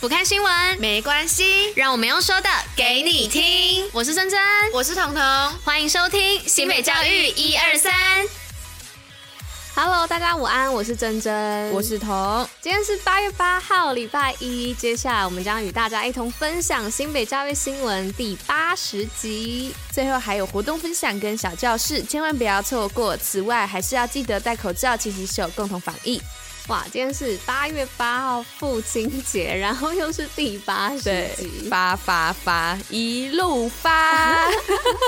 不看新闻没关系，让我们用说的给你听。我是珍珍，我是彤彤，欢迎收听新北教育一二三。Hello，大家午安，我是珍珍，我是彤。今天是八月八号，礼拜一。接下来我们将与大家一同分享新北教育新闻第八十集，最后还有活动分享跟小教室，千万不要错过。此外，还是要记得戴口罩、勤洗手，共同防疫。哇，今天是八月八号父亲节，然后又是第八十集，发发发，一路发，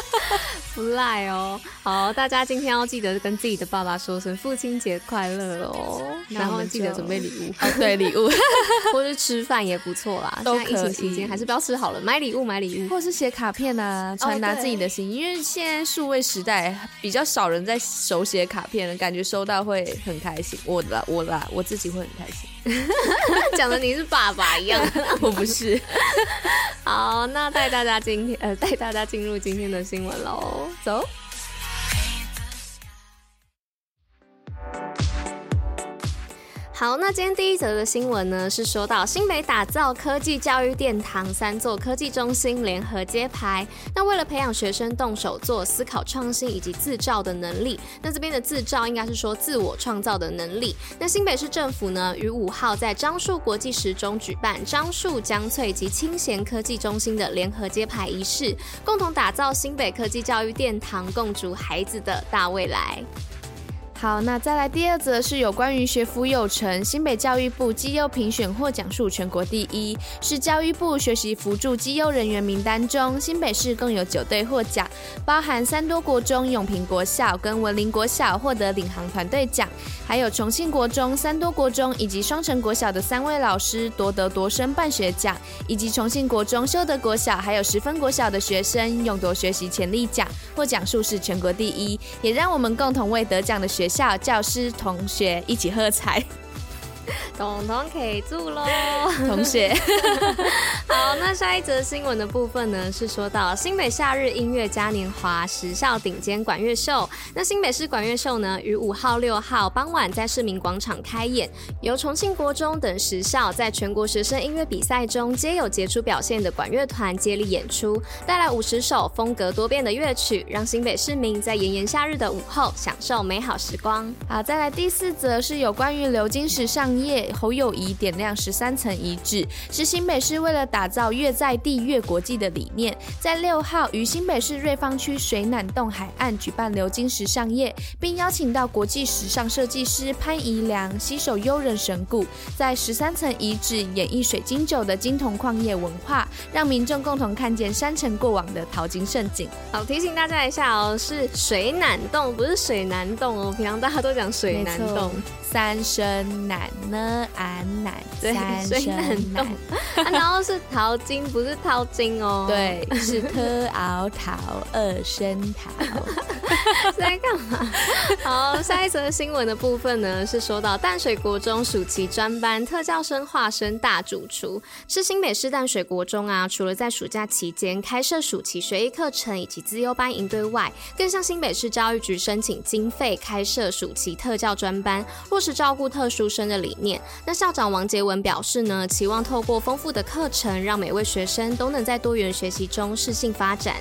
不赖哦。好，大家今天要记得跟自己的爸爸说声父亲节快乐哦，然后记得准备礼物，哦，对，礼物，或是吃饭也不错啦。都可以。疫情期间还是不要吃好了，买礼物，买礼物，或是写卡片啊，传达自己的心意。哦，因为现在数位时代比较少人在手写卡片了，感觉收到会很开心。我啦，我啦。我自己会很开心，讲的你是爸爸一样，我不是。好，那带大家今天呃，带大家进入今天的新闻喽，走。好，那今天第一则的新闻呢，是说到新北打造科技教育殿堂，三座科技中心联合揭牌。那为了培养学生动手做、思考创新以及自造的能力，那这边的自造应该是说自我创造的能力。那新北市政府呢，于五号在樟树国际时中举办樟树、江翠及清贤科技中心的联合揭牌仪式，共同打造新北科技教育殿堂，共筑孩子的大未来。好，那再来第二则是有关于学辅有成，新北教育部绩优评选获奖数全国第一，是教育部学习辅助绩优人员名单中，新北市共有九队获奖，包含三多国中、永平国小跟文林国小获得领航团队奖，还有重庆国中、三多国中以及双城国小的三位老师夺得夺生办学奖，以及重庆国中、修德国小还有十分国小的学生勇夺学习潜力奖，获奖数是全国第一，也让我们共同为得奖的学校教师同学一起喝彩。彤彤可以住喽，同学。好，那下一则新闻的部分呢，是说到新北夏日音乐嘉年华时效顶尖管乐秀。那新北市管乐秀呢，于五号、六号傍晚在市民广场开演，由重庆国中等十校在全国学生音乐比赛中皆有杰出表现的管乐团接力演出，带来五十首风格多变的乐曲，让新北市民在炎炎夏日的午后享受美好时光。好，再来第四则是有关于流金石上夜。侯友谊点亮十三层遗址，是新北市为了打造越在地越国际的理念，在六号于新北市瑞芳区水湳洞海岸举办流金石上夜，并邀请到国际时尚设计师潘怡良携手悠人神鼓，在十三层遗址演绎水晶酒的金铜矿业文化，让民众共同看见山城过往的淘金盛景。好，提醒大家一下哦，是水湳洞，不是水南洞哦。平常大家都讲水南洞。三声难呢，俺难，对，三声难，然后是淘金，不是淘金哦，对，是特熬淘二声淘，在干嘛？好，下一则新闻的部分呢，是说到淡水国中暑期专班特教生化身大主厨，是新北市淡水国中啊，除了在暑假期间开设暑期学艺课程以及资优班营队外，更向新北市教育局申请经费开设暑期特教专班。是照顾特殊生的理念。那校长王杰文表示呢，期望透过丰富的课程，让每位学生都能在多元学习中适性发展。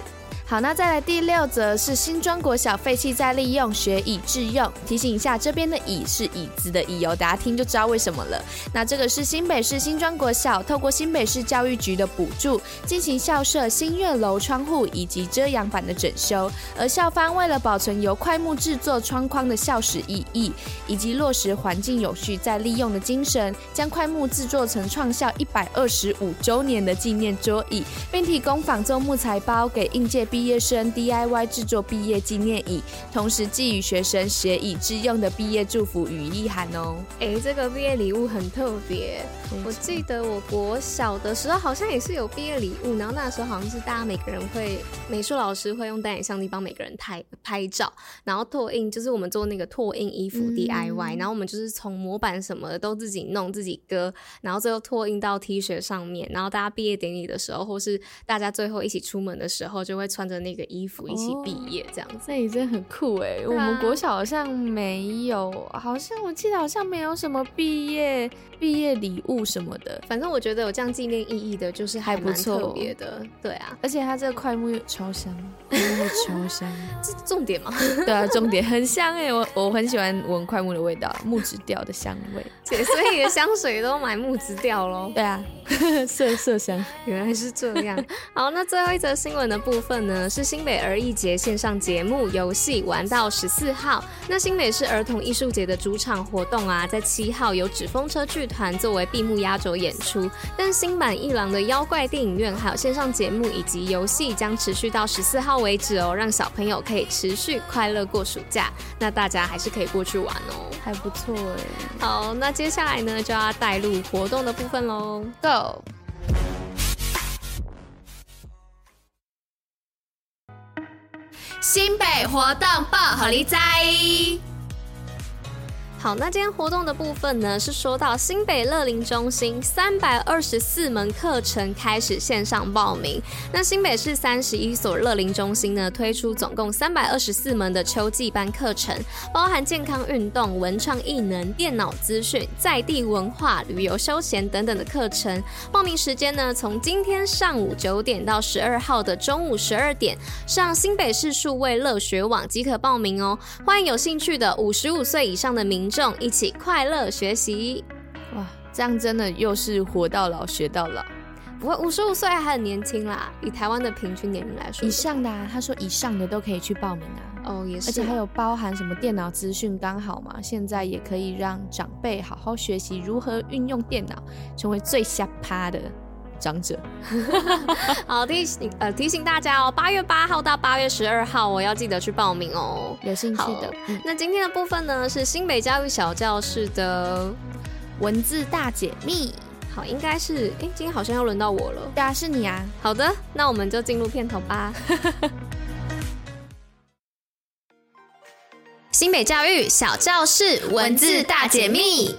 好，那再来第六则是新庄国小废弃再利用，学以致用。提醒一下，这边的椅是椅子的椅哦，大家听就知道为什么了。那这个是新北市新庄国小透过新北市教育局的补助，进行校舍新月楼窗户以及遮阳板的整修。而校方为了保存由快木制作窗框的校史意义，以及落实环境有序再利用的精神，将快木制作成创校一百二十五周年的纪念桌椅，并提供仿做木材包给应届毕毕业生 DIY 制作毕业纪念椅，同时寄予学生学以致用的毕业祝福与意涵哦。哎，这个毕业礼物很特别。我记得我国小的时候好像也是有毕业礼物，然后那时候好像是大家每个人会美术老师会用单眼相机帮每个人拍拍照，然后拓印，就是我们做那个拓印衣服 DIY，、嗯、然后我们就是从模板什么的都自己弄自己割，然后最后拓印到 T 恤上面，然后大家毕业典礼的时候或是大家最后一起出门的时候就会穿。着那个衣服一起毕业这样子。那也真的很酷哎！我们国小好像没有，好像我记得好像没有什么毕业毕业礼物什么的。反正我觉得有这样纪念意义的，就是还不错，特别的。对啊，而且它这个快木超香，超香，这是重点吗？对啊，重点 很香哎！我我很喜欢闻快木的味道，木质调的香味。对，所以你的香水都买木质调喽？对啊，麝麝香，原来是这样。好，那最后一则新闻的部分呢，是新北儿艺节线上节目游戏玩到十四号。那新北市儿童艺术节的主场活动啊，在七号由纸风车剧团作为闭幕压轴演出，但新版一郎的妖怪电影院还有线上节目以及游戏将持续到十四号为止哦，让小朋友可以持续快乐过暑假。那大家还是可以过去玩哦，还不错哎。好，那接下来呢，就要带入活动的部分喽，Go！新北活动报予你知。好，那今天活动的部分呢，是说到新北乐龄中心三百二十四门课程开始线上报名。那新北市三十一所乐龄中心呢，推出总共三百二十四门的秋季班课程，包含健康运动、文创艺能、电脑资讯、在地文化、旅游休闲等等的课程。报名时间呢，从今天上午九点到十二号的中午十二点，上新北市数位乐学网即可报名哦。欢迎有兴趣的五十五岁以上的民众一起快乐学习，哇！这样真的又是活到老学到老。不过五十五岁还很年轻啦，以台湾的平均年龄来说，以上的啊，他说以上的都可以去报名啊。哦，也是，而且还有包含什么电脑资讯，刚好嘛，现在也可以让长辈好好学习如何运用电脑，成为最下趴的长者。好，提醒呃提醒大家哦，八月八号到八月十二号，我要记得去报名哦。有兴趣的，嗯、那今天的部分呢，是新北教育小教室的文字大解密。好，应该是哎，今天好像要轮到我了。对啊，是你啊。好的，那我们就进入片头吧。新北教育小教室文字大解密。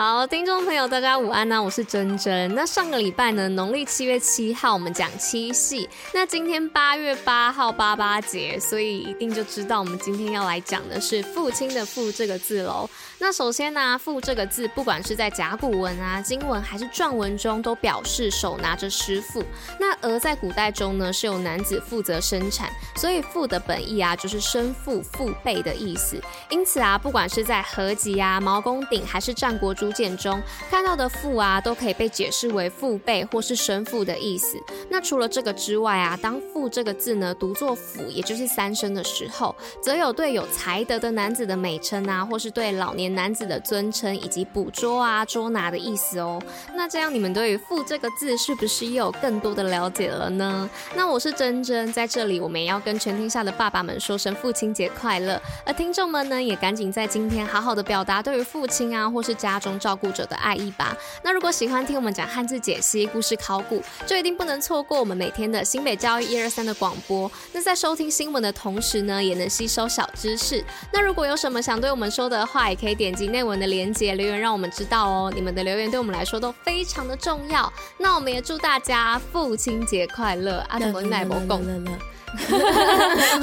好，听众朋友，大家午安呢、我是珍珍。那上个礼拜呢，农历七月七号我们讲七夕，那今天八月八号八八节，所以一定就知道我们今天要来讲的是父亲的父这个字喽。那首先呢、父这个字，不管是在甲骨文啊、经文还是篆文中，都表示手拿着师傅。那而在古代中呢，是由男子负责生产，所以父的本意啊，就是生父、父辈的意思。因此啊，不管是在合集啊、毛公鼎还是战国诸竹简中看到的父啊，都可以被解释为父辈或是生父的意思。那除了这个之外啊，当父这个字呢读作甫，也就是三声的时候，则有对有才德的男子的美称啊，或是对老年。男子的尊称以及捕捉啊、捉拿的意思哦。那这样你们对于“父”这个字是不是又有更多的了解了呢？那我是珍珍，在这里我们也要跟全天下的爸爸们说声父亲节快乐。而听众们呢，也赶紧在今天好好的表达对于父亲啊，或是家中照顾者的爱意吧。那如果喜欢听我们讲汉字解析、故事考古，就一定不能错过我们每天的新北教育一二三的广播。那在收听新闻的同时呢，也能吸收小知识。那如果有什么想对我们说的话，也可以。点击内文的链接留言，让我们知道哦。你们的留言对我们来说都非常的重要。那我们也祝大家父亲节快乐！阿德奶伯共乐乐，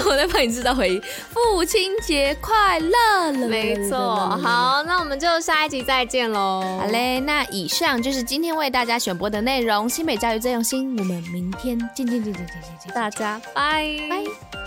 我在帮你制造回忆。父亲节快乐了！没错，好，那我们就下一集再见喽。好嘞，那以上就是今天为大家选播的内容。新美教育最用心，我们明天见见见见见见见，大家拜拜。